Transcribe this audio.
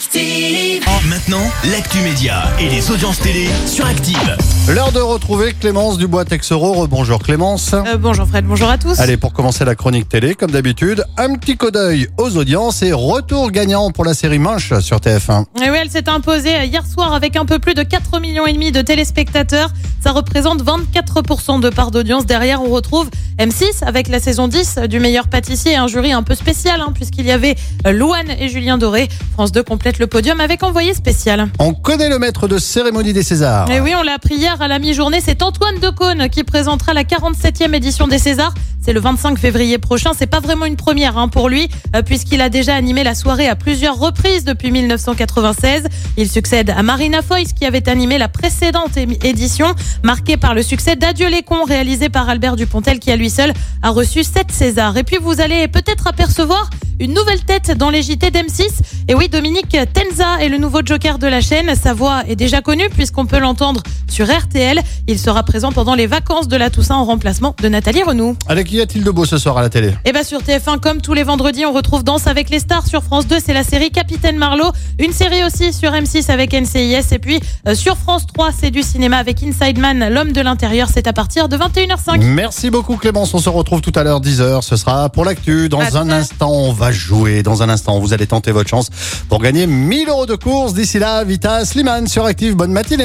Active. Maintenant, l'actu média et les audiences télé sur Active. L'heure de retrouver Clémence Dubois-Texero. Bonjour Clémence. Euh, bonjour Fred, bonjour à tous. Allez, pour commencer la chronique télé, comme d'habitude, un petit coup d'œil aux audiences et retour gagnant pour la série Manche sur TF1. Et oui, elle s'est imposée hier soir avec un peu plus de 4 millions et demi de téléspectateurs. Ça représente 24% de part d'audience. Derrière, on retrouve M6 avec la saison 10 du meilleur pâtissier, un jury un peu spécial hein, puisqu'il y avait Louane et Julien Doré. France 2 complète le podium avec envoyé spécial. On connaît le maître de cérémonie des Césars. Et oui, on l'a appris hier à la mi-journée, c'est Antoine Decaune qui présentera la 47e édition des Césars. C'est le 25 février prochain. C'est pas vraiment une première hein, pour lui, euh, puisqu'il a déjà animé la soirée à plusieurs reprises depuis 1996. Il succède à Marina Foïs qui avait animé la précédente édition, marquée par le succès d'Adieu les cons, réalisé par Albert Dupontel, qui à lui seul a reçu 7 Césars. Et puis vous allez peut-être apercevoir une nouvelle tête dans les JT d'M6. Et oui, Dominique Tenza est le nouveau joker de la chaîne. Sa voix est déjà connue puisqu'on peut l'entendre sur RTL. Il sera présent pendant les vacances de la Toussaint en remplacement de Nathalie Renou. Allez, qu'y a-t-il de beau ce soir à la télé Et bah sur TF1, comme tous les vendredis, on retrouve Danse avec les stars. Sur France 2, c'est la série Capitaine Marlowe. Une série aussi sur M6 avec NCIS. Et puis euh, sur France 3, c'est du cinéma avec Inside Man, l'homme de l'intérieur. C'est à partir de 21h05. Merci beaucoup Clémence, on se retrouve tout à l'heure 10h, ce sera pour l'actu. Dans À un instant, on va jouer. Dans un instant, vous allez tenter votre chance pour gagner 1000 euros de course. D'ici là, Vita Slimane sur Active, bonne matinée.